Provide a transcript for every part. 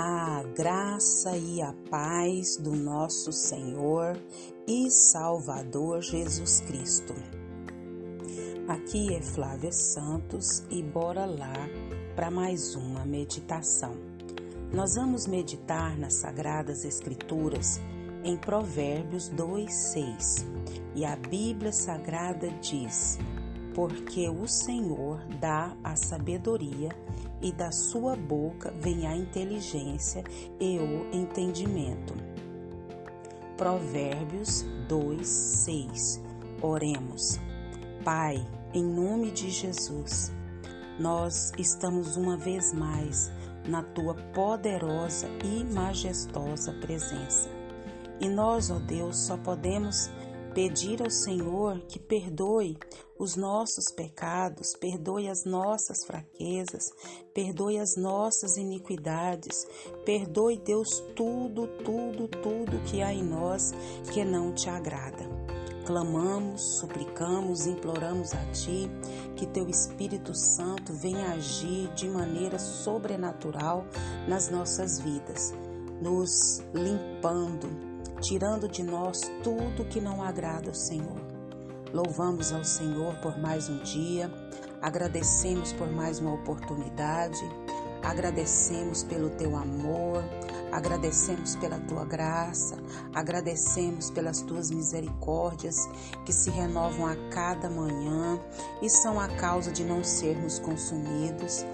A graça e a paz do nosso Senhor e Salvador Jesus Cristo. Aqui é Flávia Santos e bora lá para mais uma meditação. Nós vamos meditar nas Sagradas Escrituras em Provérbios 2:6. E a Bíblia Sagrada diz: Porque o Senhor dá a sabedoria e da sua boca vem a inteligência e o entendimento. Provérbios 2:6. Oremos. Pai, em nome de Jesus, nós estamos uma vez mais na tua poderosa e majestosa presença. E nós, ó Deus, só podemos pedir ao Senhor que perdoe os nossos pecados, perdoe as nossas fraquezas, perdoe as nossas iniquidades, perdoe, Deus, tudo, tudo, tudo que há em nós que não te agrada. Clamamos, suplicamos, imploramos a Ti que Teu Espírito Santo venha agir de maneira sobrenatural nas nossas vidas, nos limpando, tirando de nós tudo que não agrada ao Senhor. Louvamos ao Senhor por mais um dia, agradecemos por mais uma oportunidade, agradecemos pelo teu amor, agradecemos pela tua graça, agradecemos pelas tuas misericórdias que se renovam a cada manhã e são a causa de não sermos consumidos.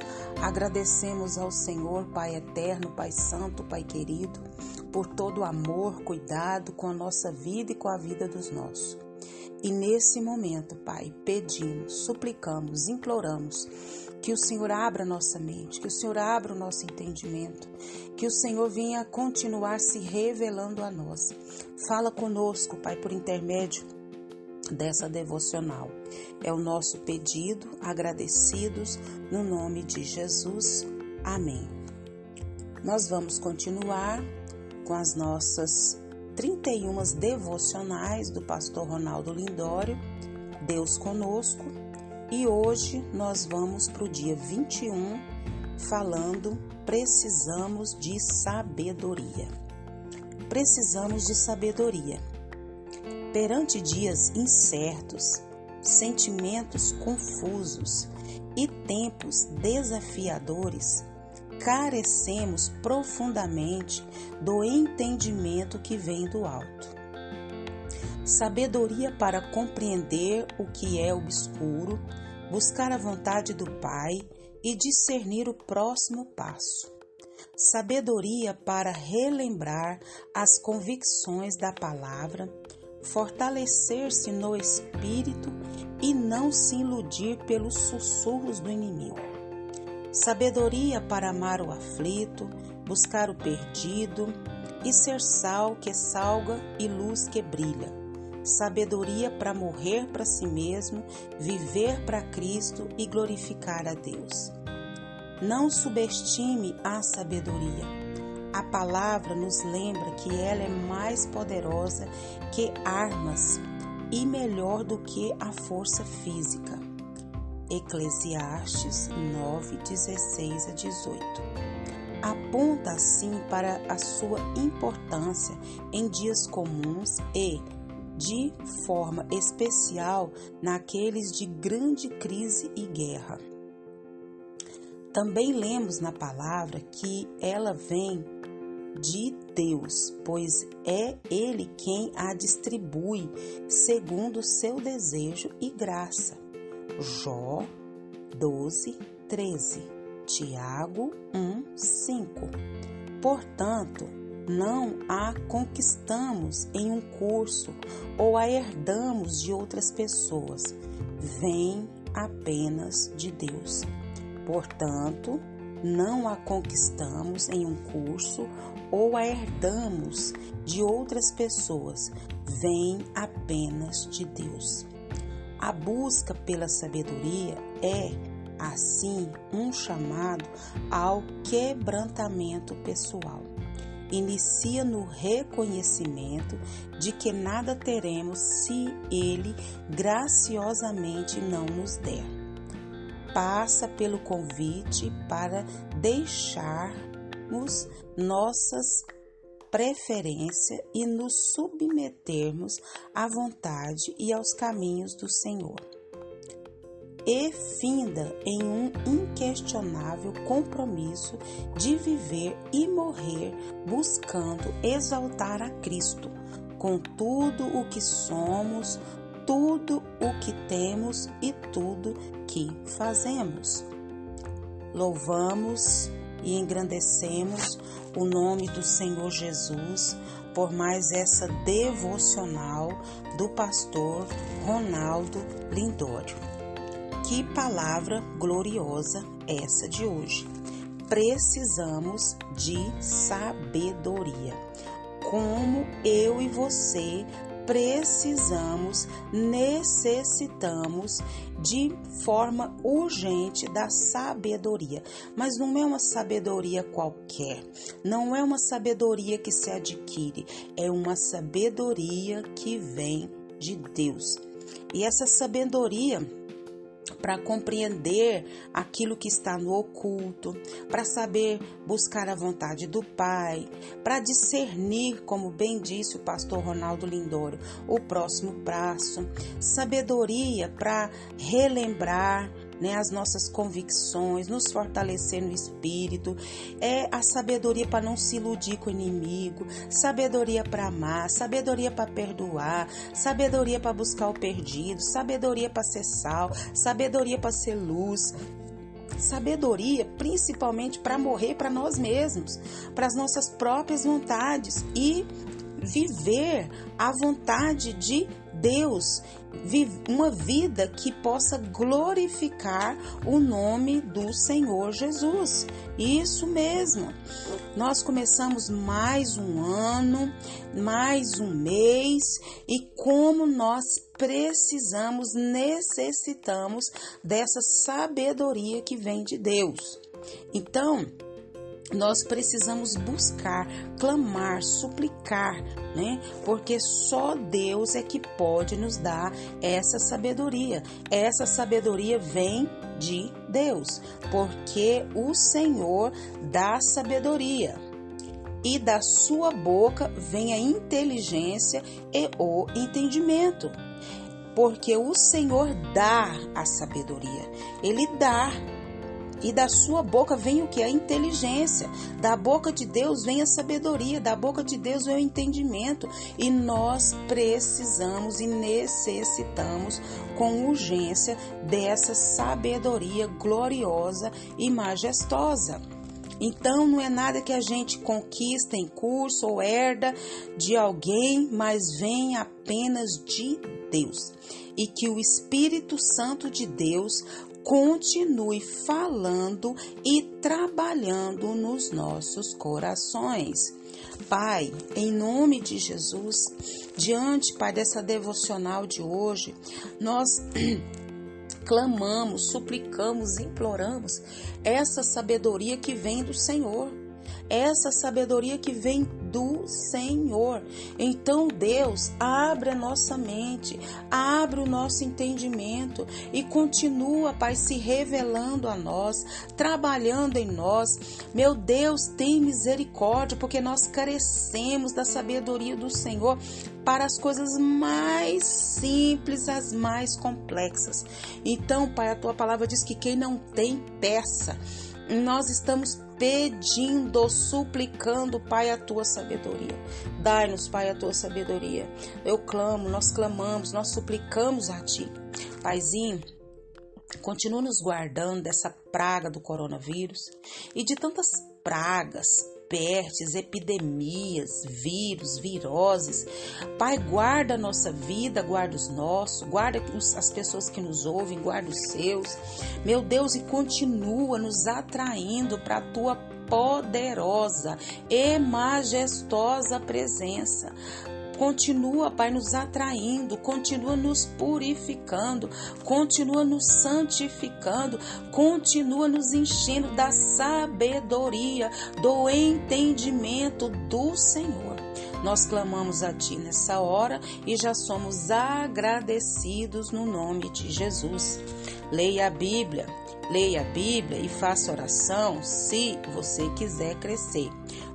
Agradecemos ao Senhor, Pai eterno, Pai santo, Pai querido, por todo o amor, cuidado com a nossa vida e com a vida dos nossos. E nesse momento, Pai, pedimos, suplicamos, imploramos que o Senhor abra nossa mente, que o Senhor abra o nosso entendimento, que o Senhor venha continuar se revelando a nós. Fala conosco, Pai, por intermédio dessa devocional. É o nosso pedido, agradecidos no nome de Jesus. Amém. Nós vamos continuar com as nossas 31 devocionais do pastor Ronaldo Lindório, Deus conosco, e hoje nós vamos para o dia 21 falando precisamos de sabedoria. Precisamos de sabedoria. Perante dias incertos, sentimentos confusos e tempos desafiadores, carecemos profundamente do entendimento que vem do alto. Sabedoria para compreender o que é obscuro, buscar a vontade do Pai e discernir o próximo passo. Sabedoria para relembrar as convicções da palavra, fortalecer-se no espírito e não se iludir pelos sussurros do inimigo sabedoria para amar o aflito, buscar o perdido e ser sal que salga e luz que brilha. Sabedoria para morrer para si mesmo, viver para Cristo e glorificar a Deus. Não subestime a sabedoria. A palavra nos lembra que ela é mais poderosa que armas e melhor do que a força física. Eclesiastes 9, 16 a 18. Aponta assim para a sua importância em dias comuns e, de forma especial, naqueles de grande crise e guerra. Também lemos na palavra que ela vem de Deus, pois é Ele quem a distribui segundo seu desejo e graça. Jó 12, 13, Tiago 1, 5. Portanto, não a conquistamos em um curso ou a herdamos de outras pessoas, vem apenas de Deus. Portanto, não a conquistamos em um curso ou a herdamos de outras pessoas, vem apenas de Deus. A busca pela sabedoria é, assim, um chamado ao quebrantamento pessoal. Inicia no reconhecimento de que nada teremos se Ele graciosamente não nos der. Passa pelo convite para deixar deixarmos nossas preferências e nos submetermos à vontade e aos caminhos do Senhor. E finda em um inquestionável compromisso de viver e morrer buscando exaltar a Cristo, com tudo o que somos, tudo o que temos e tudo que fazemos. Louvamos e engrandecemos o nome do Senhor Jesus por mais essa devocional do pastor Ronaldo Lindório. Que palavra gloriosa essa de hoje. Precisamos de sabedoria. Como eu e você precisamos, necessitamos de forma urgente da sabedoria. Mas não é uma sabedoria qualquer, não é uma sabedoria que se adquire, é uma sabedoria que vem de Deus. E essa sabedoria para compreender aquilo que está no oculto, para saber buscar a vontade do Pai, para discernir, como bem disse o pastor Ronaldo Lindoro, o próximo passo, sabedoria para relembrar né, as nossas convicções, nos fortalecer no espírito, é a sabedoria para não se iludir com o inimigo, sabedoria para amar, sabedoria para perdoar, sabedoria para buscar o perdido, sabedoria para ser sal, sabedoria para ser luz, sabedoria principalmente para morrer para nós mesmos, para as nossas próprias vontades e viver a vontade de Deus, uma vida que possa glorificar o nome do Senhor Jesus. Isso mesmo. Nós começamos mais um ano, mais um mês e como nós precisamos, necessitamos dessa sabedoria que vem de Deus. Então, nós precisamos buscar, clamar, suplicar, né? Porque só Deus é que pode nos dar essa sabedoria. Essa sabedoria vem de Deus, porque o Senhor dá sabedoria. E da sua boca vem a inteligência e o entendimento. Porque o Senhor dá a sabedoria. Ele dá e da sua boca vem o que? A inteligência. Da boca de Deus vem a sabedoria. Da boca de Deus vem o entendimento. E nós precisamos e necessitamos com urgência dessa sabedoria gloriosa e majestosa. Então não é nada que a gente conquista em curso ou herda de alguém, mas vem apenas de Deus. E que o Espírito Santo de Deus continue falando e trabalhando nos nossos corações. Pai, em nome de Jesus, diante, Pai, dessa devocional de hoje, nós clamamos, suplicamos, imploramos essa sabedoria que vem do Senhor essa sabedoria que vem do Senhor. Então, Deus, abre a nossa mente, abre o nosso entendimento e continua, Pai, se revelando a nós, trabalhando em nós. Meu Deus, tem misericórdia, porque nós carecemos da sabedoria do Senhor para as coisas mais simples, as mais complexas. Então, Pai, a tua palavra diz que quem não tem, peça. Nós estamos pedindo, suplicando, Pai, a tua sabedoria. Dai-nos, Pai, a tua sabedoria. Eu clamo, nós clamamos, nós suplicamos a ti. Paizinho, continua nos guardando dessa praga do coronavírus e de tantas pragas, pestes, epidemias, vírus, viroses. Pai, guarda a nossa vida, guarda os nossos, guarda as pessoas que nos ouvem, guarda os seus. Meu Deus, e continua nos atraindo para a tua poderosa e majestosa presença. Continua, Pai, nos atraindo, continua nos purificando, continua nos santificando, continua nos enchendo da sabedoria, do entendimento do Senhor. Nós clamamos a Ti nessa hora e já somos agradecidos no nome de Jesus. Leia a Bíblia Leia a Bíblia e faça oração se você quiser crescer.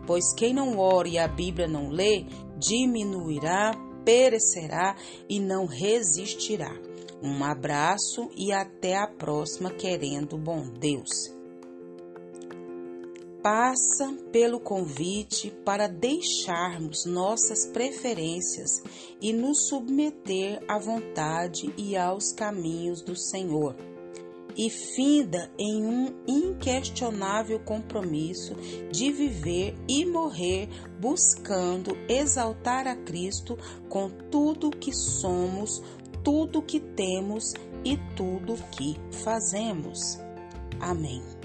Pois quem não ora e a Bíblia não lê, diminuirá, perecerá e não resistirá. Um abraço e até a próxima, querendo bom Deus passa pelo convite para deixarmos nossas preferências e nos submeter à vontade e aos caminhos do Senhor. E finda em um inquestionável compromisso de viver e morrer buscando exaltar a Cristo com tudo que somos, tudo que temos e tudo que fazemos. Amém.